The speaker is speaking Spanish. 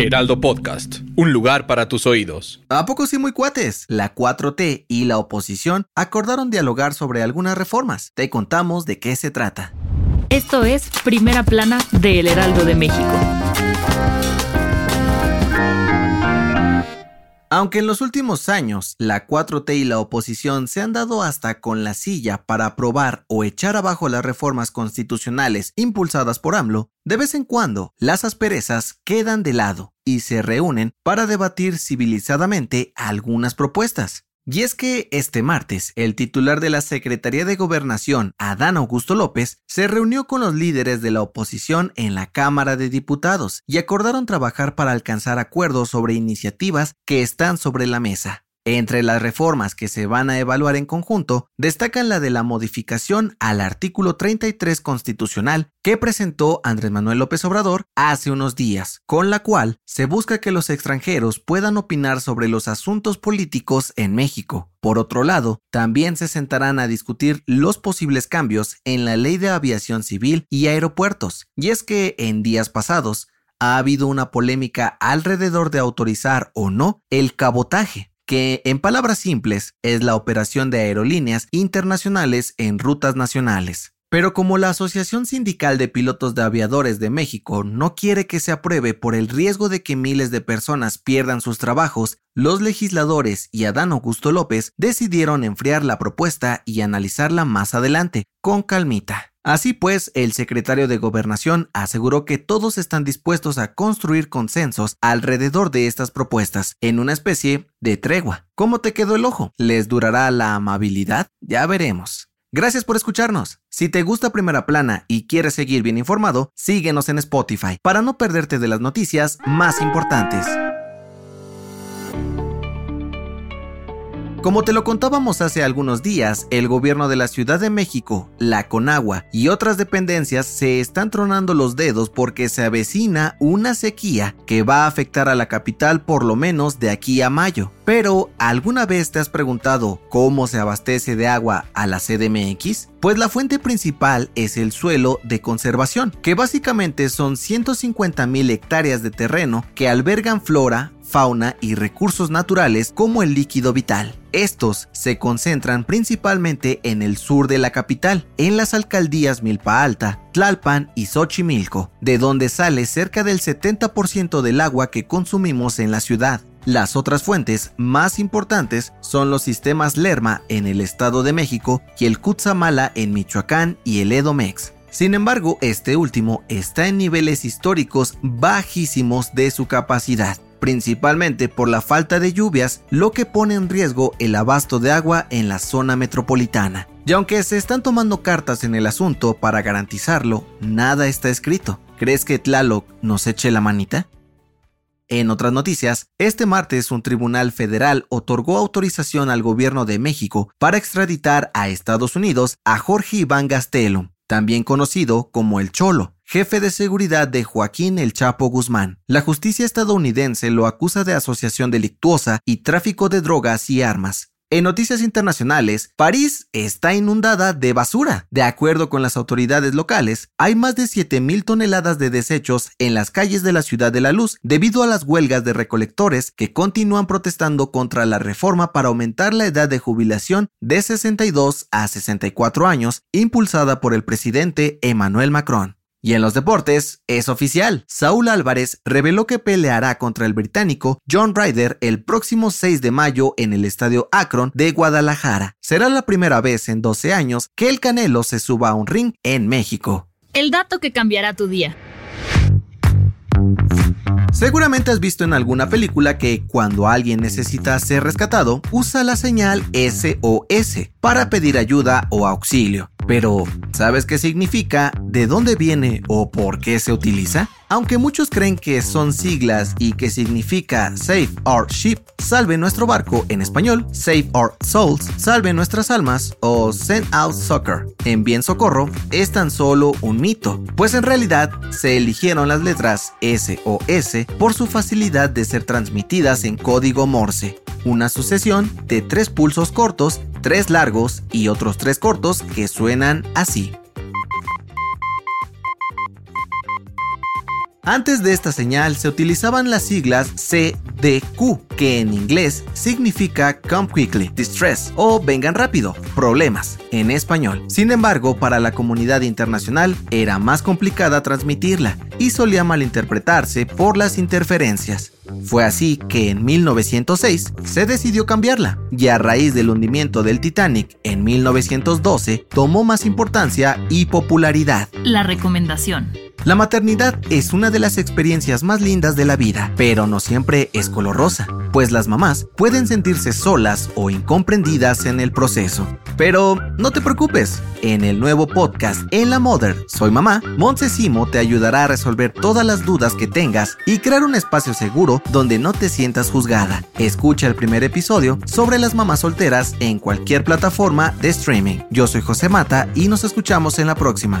Heraldo Podcast, un lugar para tus oídos. ¿A poco sí muy cuates? La 4T y la oposición acordaron dialogar sobre algunas reformas. Te contamos de qué se trata. Esto es Primera Plana de El Heraldo de México. Aunque en los últimos años la 4T y la oposición se han dado hasta con la silla para aprobar o echar abajo las reformas constitucionales impulsadas por AMLO, de vez en cuando las asperezas quedan de lado y se reúnen para debatir civilizadamente algunas propuestas. Y es que este martes, el titular de la Secretaría de Gobernación, Adán Augusto López, se reunió con los líderes de la oposición en la Cámara de Diputados y acordaron trabajar para alcanzar acuerdos sobre iniciativas que están sobre la mesa. Entre las reformas que se van a evaluar en conjunto, destacan la de la modificación al artículo 33 constitucional que presentó Andrés Manuel López Obrador hace unos días, con la cual se busca que los extranjeros puedan opinar sobre los asuntos políticos en México. Por otro lado, también se sentarán a discutir los posibles cambios en la ley de aviación civil y aeropuertos. Y es que en días pasados, ha habido una polémica alrededor de autorizar o no el cabotaje, que en palabras simples es la operación de aerolíneas internacionales en rutas nacionales. Pero como la Asociación Sindical de Pilotos de Aviadores de México no quiere que se apruebe por el riesgo de que miles de personas pierdan sus trabajos, los legisladores y Adán Augusto López decidieron enfriar la propuesta y analizarla más adelante, con calmita. Así pues, el secretario de Gobernación aseguró que todos están dispuestos a construir consensos alrededor de estas propuestas, en una especie de tregua. ¿Cómo te quedó el ojo? ¿Les durará la amabilidad? Ya veremos. Gracias por escucharnos. Si te gusta Primera Plana y quieres seguir bien informado, síguenos en Spotify para no perderte de las noticias más importantes. Como te lo contábamos hace algunos días, el gobierno de la Ciudad de México, la Conagua y otras dependencias se están tronando los dedos porque se avecina una sequía que va a afectar a la capital por lo menos de aquí a mayo. Pero, ¿alguna vez te has preguntado cómo se abastece de agua a la CDMX? Pues la fuente principal es el suelo de conservación, que básicamente son 150 mil hectáreas de terreno que albergan flora, fauna y recursos naturales como el líquido vital. Estos se concentran principalmente en el sur de la capital, en las alcaldías Milpa Alta, Tlalpan y Xochimilco, de donde sale cerca del 70% del agua que consumimos en la ciudad. Las otras fuentes más importantes son los sistemas Lerma en el Estado de México y el Cutzamala en Michoacán y el Edomex. Sin embargo, este último está en niveles históricos bajísimos de su capacidad, principalmente por la falta de lluvias, lo que pone en riesgo el abasto de agua en la zona metropolitana. Y aunque se están tomando cartas en el asunto para garantizarlo, nada está escrito. ¿Crees que Tlaloc nos eche la manita? En otras noticias, este martes un tribunal federal otorgó autorización al gobierno de México para extraditar a Estados Unidos a Jorge Iván Gastelum, también conocido como el Cholo, jefe de seguridad de Joaquín El Chapo Guzmán. La justicia estadounidense lo acusa de asociación delictuosa y tráfico de drogas y armas. En noticias internacionales, París está inundada de basura. De acuerdo con las autoridades locales, hay más de 7.000 toneladas de desechos en las calles de la Ciudad de la Luz debido a las huelgas de recolectores que continúan protestando contra la reforma para aumentar la edad de jubilación de 62 a 64 años impulsada por el presidente Emmanuel Macron. Y en los deportes, es oficial. Saúl Álvarez reveló que peleará contra el británico John Ryder el próximo 6 de mayo en el estadio Akron de Guadalajara. Será la primera vez en 12 años que el Canelo se suba a un ring en México. El dato que cambiará tu día. Seguramente has visto en alguna película que cuando alguien necesita ser rescatado, usa la señal SOS para pedir ayuda o auxilio. Pero, ¿sabes qué significa, de dónde viene o por qué se utiliza? Aunque muchos creen que son siglas y que significa Save Our Ship, salve nuestro barco en español, Save Our Souls, salve nuestras almas o Send Out Soccer, en bien socorro, es tan solo un mito, pues en realidad se eligieron las letras S o S por su facilidad de ser transmitidas en código Morse, una sucesión de tres pulsos cortos, tres largos y otros tres cortos que suenan así. Antes de esta señal se utilizaban las siglas CDQ, que en inglés significa Come Quickly, Distress o Vengan rápido, problemas, en español. Sin embargo, para la comunidad internacional era más complicada transmitirla y solía malinterpretarse por las interferencias. Fue así que en 1906 se decidió cambiarla y a raíz del hundimiento del Titanic en 1912 tomó más importancia y popularidad. La recomendación. La maternidad es una de las experiencias más lindas de la vida, pero no siempre es color rosa, pues las mamás pueden sentirse solas o incomprendidas en el proceso. Pero no te preocupes, en el nuevo podcast En la Mother, Soy Mamá, Montesimo te ayudará a resolver todas las dudas que tengas y crear un espacio seguro donde no te sientas juzgada. Escucha el primer episodio sobre las mamás solteras en cualquier plataforma de streaming. Yo soy José Mata y nos escuchamos en la próxima.